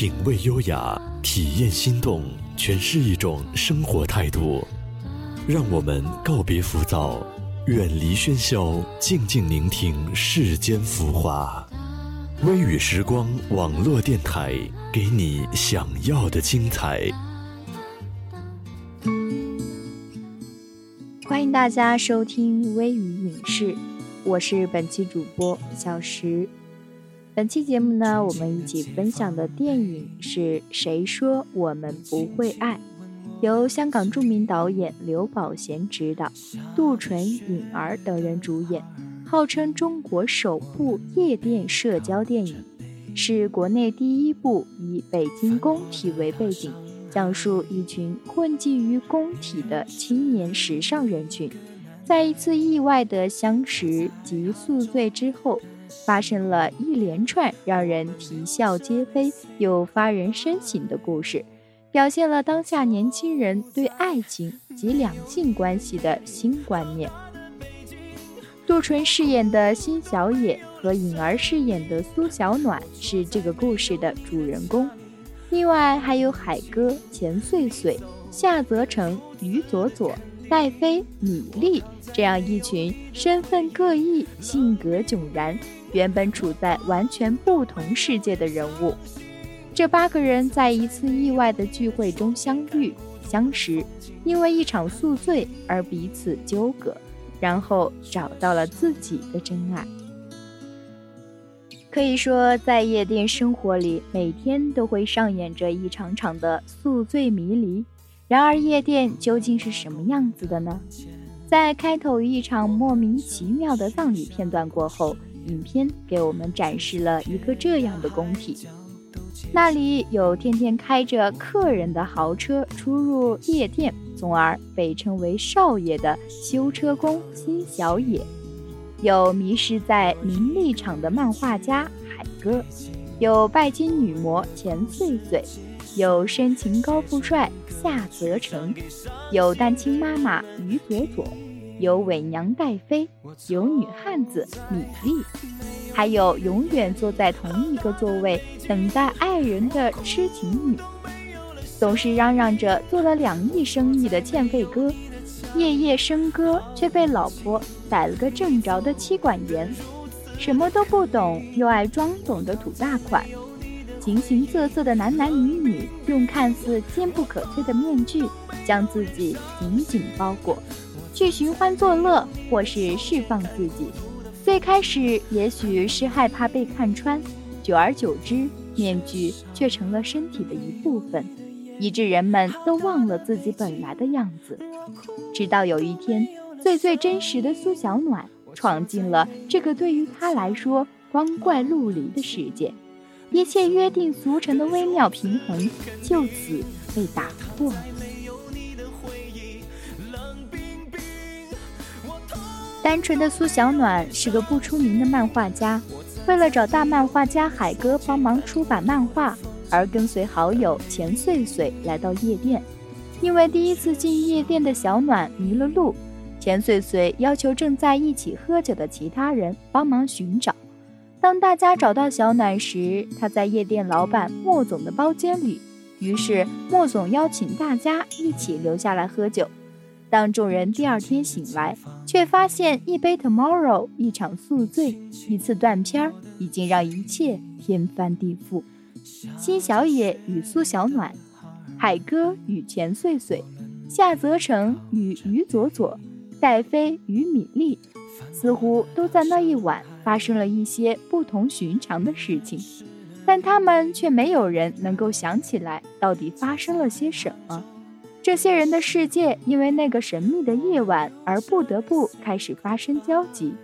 品味优雅，体验心动，诠释一种生活态度。让我们告别浮躁，远离喧嚣，静静聆听世间浮华。微雨时光网络电台，给你想要的精彩。欢迎大家收听微雨影视，我是本期主播小石。本期节目呢，我们一起分享的电影是《谁说我们不会爱》，由香港著名导演刘宝贤执导，杜淳、颖儿等人主演，号称中国首部夜店社交电影，是国内第一部以北京工体为背景，讲述一群混迹于工体的青年时尚人群，在一次意外的相识及宿醉之后。发生了一连串让人啼笑皆非又发人深省的故事，表现了当下年轻人对爱情及两性关系的新观念。杜淳饰演的辛小野和颖儿饰演的苏小暖是这个故事的主人公，另外还有海哥、钱穗穗、夏泽成、于佐佐、戴飞、米粒这样一群身份各异、性格迥然。原本处在完全不同世界的人物，这八个人在一次意外的聚会中相遇、相识，因为一场宿醉而彼此纠葛，然后找到了自己的真爱。可以说，在夜店生活里，每天都会上演着一场场的宿醉迷离。然而，夜店究竟是什么样子的呢？在开头一场莫名其妙的葬礼片段过后。影片给我们展示了一个这样的工体，那里有天天开着客人的豪车出入夜店，从而被称为少爷的修车工金小野；有迷失在名利场的漫画家海哥；有拜金女魔钱穗穗；有深情高富帅夏泽成；有单亲妈妈于佐佐。有伪娘戴妃，有女汉子米粒，还有永远坐在同一个座位等待爱人的痴情女，总是嚷嚷着做了两亿生意的欠费哥，夜夜笙歌却被老婆逮了个正着的妻管严，什么都不懂又爱装懂的土大款，形形色色的男男女女用看似坚不可摧的面具将自己紧紧包裹。去寻欢作乐，或是释放自己。最开始也许是害怕被看穿，久而久之，面具却成了身体的一部分，以致人们都忘了自己本来的样子。直到有一天，最最真实的苏小暖闯进了这个对于他来说光怪陆离的世界，一切约定俗成的微妙平衡就此被打破了。单纯的苏小暖是个不出名的漫画家，为了找大漫画家海哥帮忙出版漫画，而跟随好友钱穗穗来到夜店。因为第一次进夜店的小暖迷了路，钱穗穗要求正在一起喝酒的其他人帮忙寻找。当大家找到小暖时，他在夜店老板莫总的包间里，于是莫总邀请大家一起留下来喝酒。当众人第二天醒来，却发现一杯 Tomorrow，一场宿醉，一次断片儿，已经让一切天翻地覆。辛小野与苏小暖，海哥与钱穗穗，夏泽成与于佐佐，戴飞与米粒，似乎都在那一晚发生了一些不同寻常的事情，但他们却没有人能够想起来到底发生了些什么。这些人的世界因为那个神秘的夜晚而不得不开始发生交集。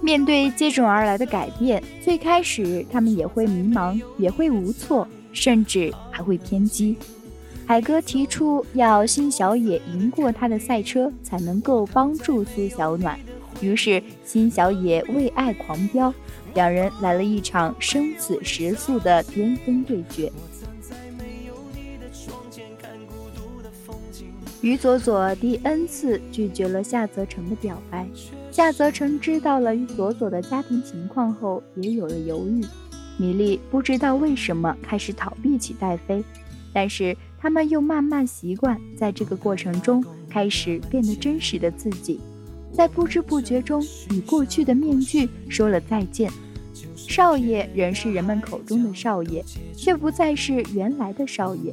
面对接踵而来的改变，最开始他们也会迷茫，也会无措，甚至还会偏激。海哥提出要辛小野赢过他的赛车，才能够帮助苏小暖。于是，辛小野为爱狂飙，两人来了一场生死时速的巅峰对决。于佐佐第 N 次拒绝了夏泽成的表白。夏泽成知道了于佐佐的家庭情况后，也有了犹豫。米莉不知道为什么开始逃避起戴飞，但是他们又慢慢习惯，在这个过程中开始变得真实的自己，在不知不觉中与过去的面具说了再见。少爷仍是人们口中的少爷，却不再是原来的少爷。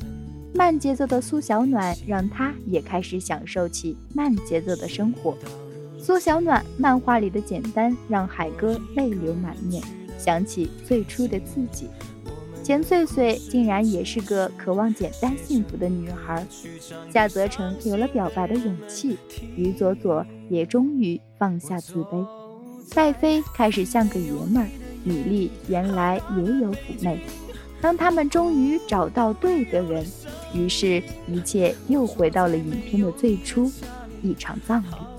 慢节奏的苏小暖让他也开始享受起慢节奏的生活。苏小暖漫画里的简单让海哥泪流满面，想起最初的自己。钱穗穗竟然也是个渴望简单幸福的女孩。夏泽成有了表白的勇气，于佐佐也终于放下自卑。戴飞开始像个爷们儿，米粒原来也有妩媚。当他们终于找到对的人。于是，一切又回到了影片的最初，一场葬礼。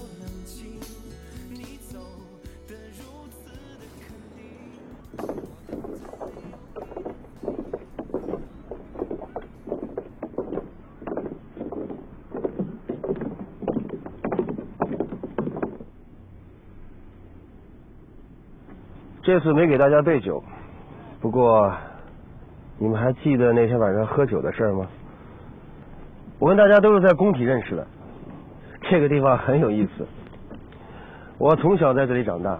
这次没给大家备酒，不过你们还记得那天晚上喝酒的事吗？我跟大家都是在工体认识的，这个地方很有意思。我从小在这里长大，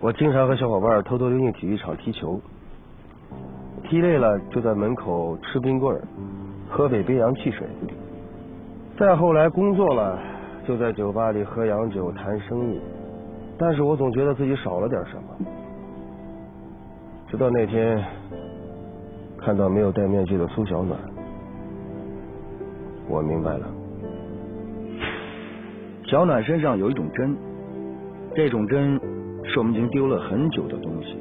我经常和小伙伴偷偷溜进体育场踢球，踢累了就在门口吃冰棍喝杯冰洋汽水。再后来工作了，就在酒吧里喝洋酒谈生意，但是我总觉得自己少了点什么。直到那天看到没有戴面具的苏小暖。我明白了，小暖身上有一种针，这种针是我们已经丢了很久的东西。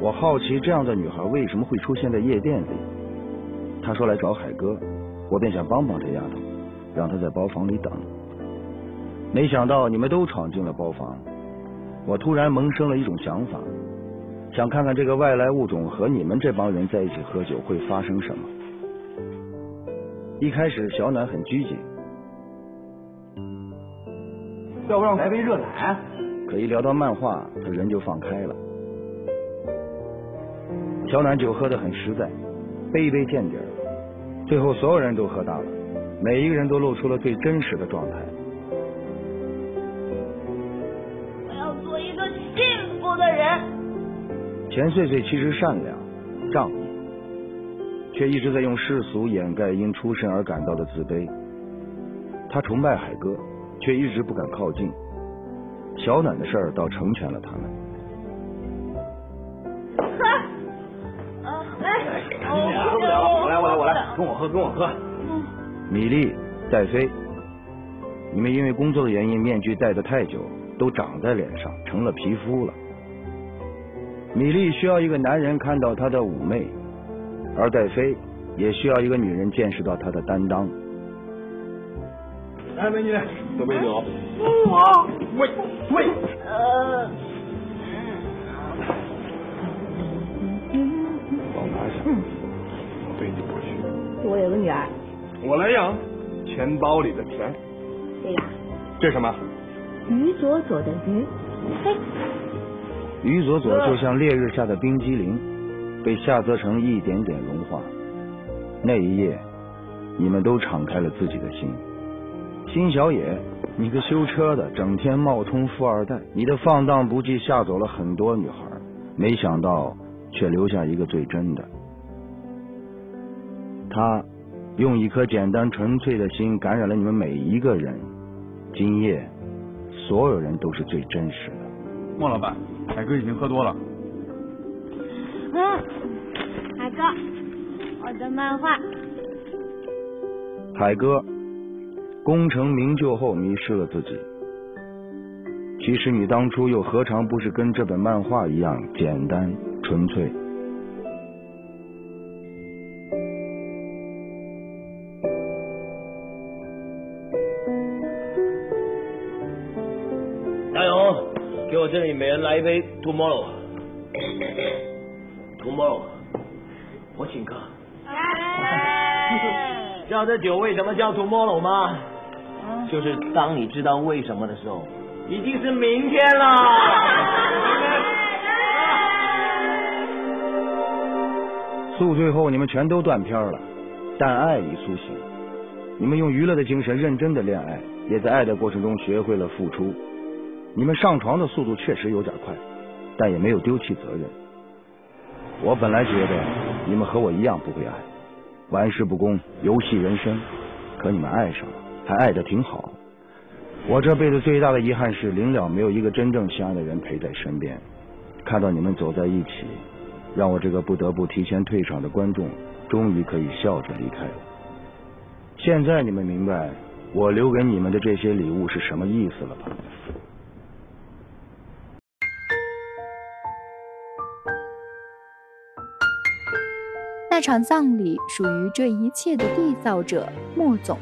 我好奇这样的女孩为什么会出现在夜店里。她说来找海哥，我便想帮帮这丫头，让她在包房里等。没想到你们都闯进了包房，我突然萌生了一种想法，想看看这个外来物种和你们这帮人在一起喝酒会发生什么。一开始，小暖很拘谨，要不让来杯热奶？可一聊到漫画，他人就放开了。小暖酒喝的很实在，杯杯见底儿。最后，所有人都喝大了，每一个人都露出了最真实的状态。钱穗穗其实善良、仗义。却一直在用世俗掩盖因出身而感到的自卑。他崇拜海哥，却一直不敢靠近。小暖的事儿倒成全了他们。我 来，我来，我来，跟我喝，跟我喝。米粒、戴飞，你们因为工作的原因，面具戴的太久，都长在脸上，成了皮肤了。米粒需要一个男人看到她的妩媚。而戴妃也需要一个女人见识到她的担当。来，美女，喝杯酒。我。喂喂。呃。帮我拿一下。嗯。我背你不去。我有个女儿。我来养。钱包里的钱。对呀。这是什么？于左左的于。嘿。于左左就像烈日下的冰激凌。被夏泽成一点点融化，那一夜，你们都敞开了自己的心。辛小野，你个修车的，整天冒充富二代，你的放荡不羁吓走了很多女孩，没想到却留下一个最真的。他用一颗简单纯粹的心感染了你们每一个人。今夜，所有人都是最真实的。莫老板，海哥已经喝多了。嗯，海哥，我的漫画。海哥，功成名就后迷失了自己。其实你当初又何尝不是跟这本漫画一样简单纯粹？每人来一杯 Tomorrow。Tomorrow，我请客。知道这酒为什么叫 tomorrow 吗？就是当你知道为什么的时候，已经是明天了。宿醉后你们全都断片了，但爱已苏醒。你们用娱乐的精神认真的恋爱，也在爱的过程中学会了付出。你们上床的速度确实有点快，但也没有丢弃责任。我本来觉得你们和我一样不会爱，玩世不恭，游戏人生。可你们爱上了，还爱的挺好。我这辈子最大的遗憾是，临了没有一个真正相爱的人陪在身边。看到你们走在一起。让我这个不得不提前退场的观众，终于可以笑着离开了。现在你们明白我留给你们的这些礼物是什么意思了吧？那场葬礼属于这一切的缔造者莫总。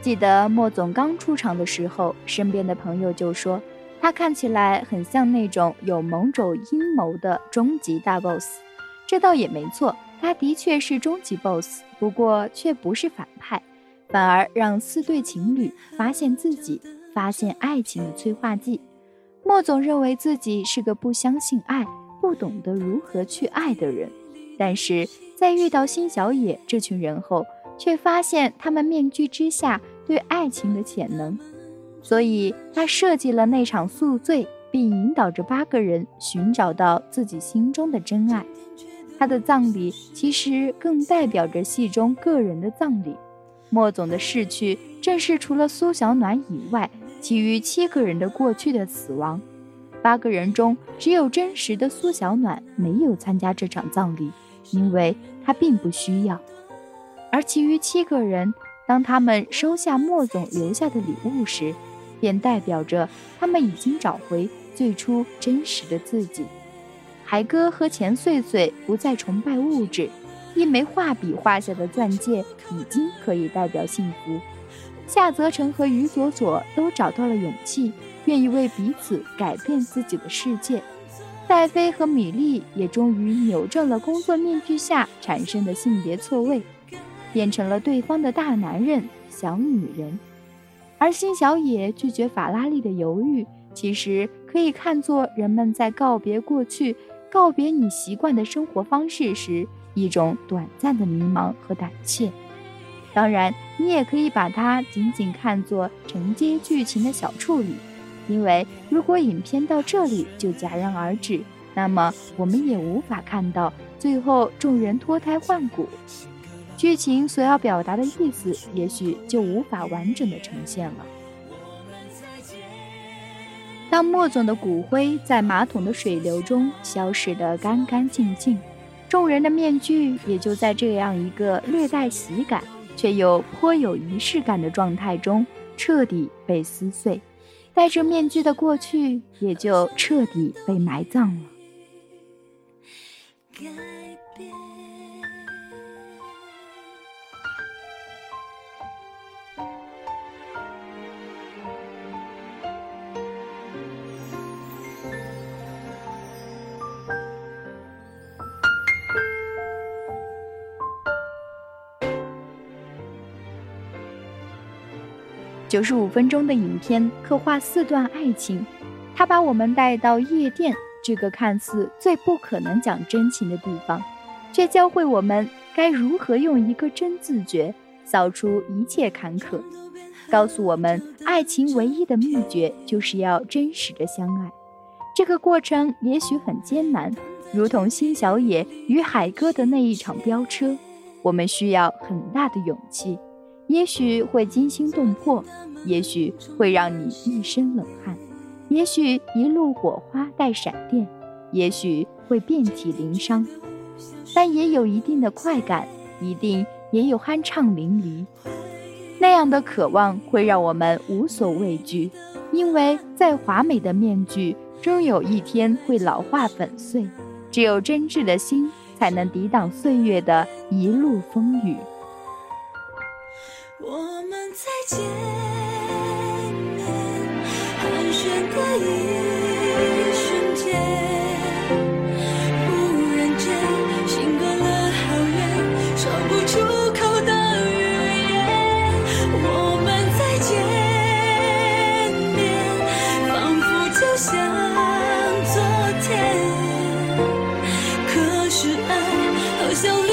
记得莫总刚出场的时候，身边的朋友就说。他看起来很像那种有某种阴谋的终极大 boss，这倒也没错，他的确是终极 boss，不过却不是反派，反而让四对情侣发现自己、发现爱情的催化剂。莫总认为自己是个不相信爱、不懂得如何去爱的人，但是在遇到辛小野这群人后，却发现他们面具之下对爱情的潜能。所以他设计了那场宿醉，并引导着八个人寻找到自己心中的真爱。他的葬礼其实更代表着戏中个人的葬礼。莫总的逝去，正是除了苏小暖以外，其余七个人的过去的死亡。八个人中，只有真实的苏小暖没有参加这场葬礼，因为他并不需要。而其余七个人，当他们收下莫总留下的礼物时，便代表着他们已经找回最初真实的自己。海哥和钱穗穗不再崇拜物质，一枚画笔画下的钻戒已经可以代表幸福。夏泽成和于佐佐都找到了勇气，愿意为彼此改变自己的世界。戴妃和米莉也终于扭正了工作面具下产生的性别错位，变成了对方的大男人、小女人。而辛小野拒绝法拉利的犹豫，其实可以看作人们在告别过去、告别你习惯的生活方式时一种短暂的迷茫和胆怯。当然，你也可以把它仅仅看作承接剧情的小处理，因为如果影片到这里就戛然而止，那么我们也无法看到最后众人脱胎换骨。剧情所要表达的意思，也许就无法完整的呈现了。当莫总的骨灰在马桶的水流中消失得干干净净，众人的面具也就在这样一个略带喜感却又颇有仪式感的状态中彻底被撕碎，戴着面具的过去也就彻底被埋葬了。九十五分钟的影片刻画四段爱情，它把我们带到夜店这个看似最不可能讲真情的地方，却教会我们该如何用一个真自觉扫除一切坎坷，告诉我们爱情唯一的秘诀就是要真实的相爱。这个过程也许很艰难，如同辛小野与海哥的那一场飙车，我们需要很大的勇气。也许会惊心动魄，也许会让你一身冷汗，也许一路火花带闪电，也许会遍体鳞伤，但也有一定的快感，一定也有酣畅淋漓。那样的渴望会让我们无所畏惧，因为再华美的面具终有一天会老化粉碎，只有真挚的心才能抵挡岁月的一路风雨。我们再见面，寒暄的一瞬间，忽然间心隔了好远，说不出口的语言。我们再见面，仿佛就像昨天，可是爱好像。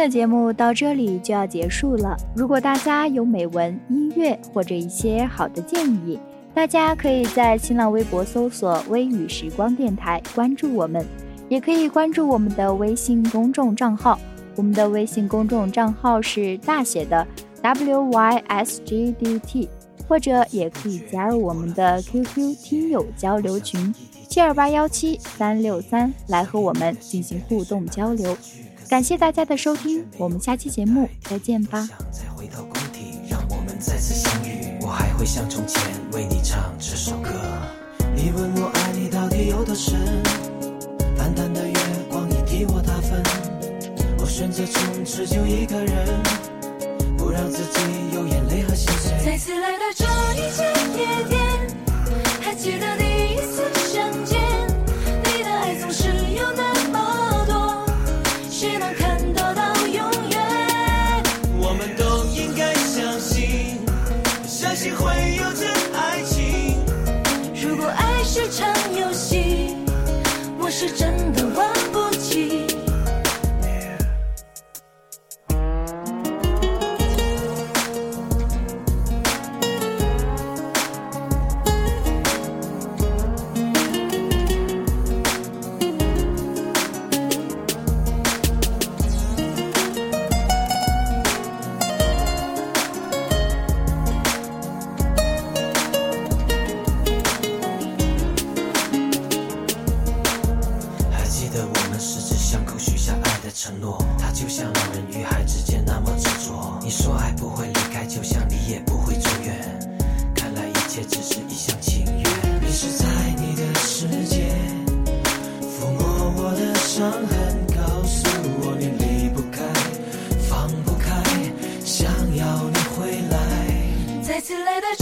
的节目到这里就要结束了。如果大家有美文、音乐或者一些好的建议，大家可以在新浪微博搜索“微雨时光电台”关注我们，也可以关注我们的微信公众账号。我们的微信公众账号是大写的 W Y S G D T，或者也可以加入我们的 QQ 听友交流群七二八幺七三六三，来和我们进行互动交流。感谢大家的收听，我们下期节目再见吧。会像从前为你唱这首歌。你问我爱你到底有多深？淡淡的月光已替我打分。我选择从此就一个人，不让自己有眼泪和心碎。再次来到这一间夜店，是场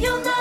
游戏。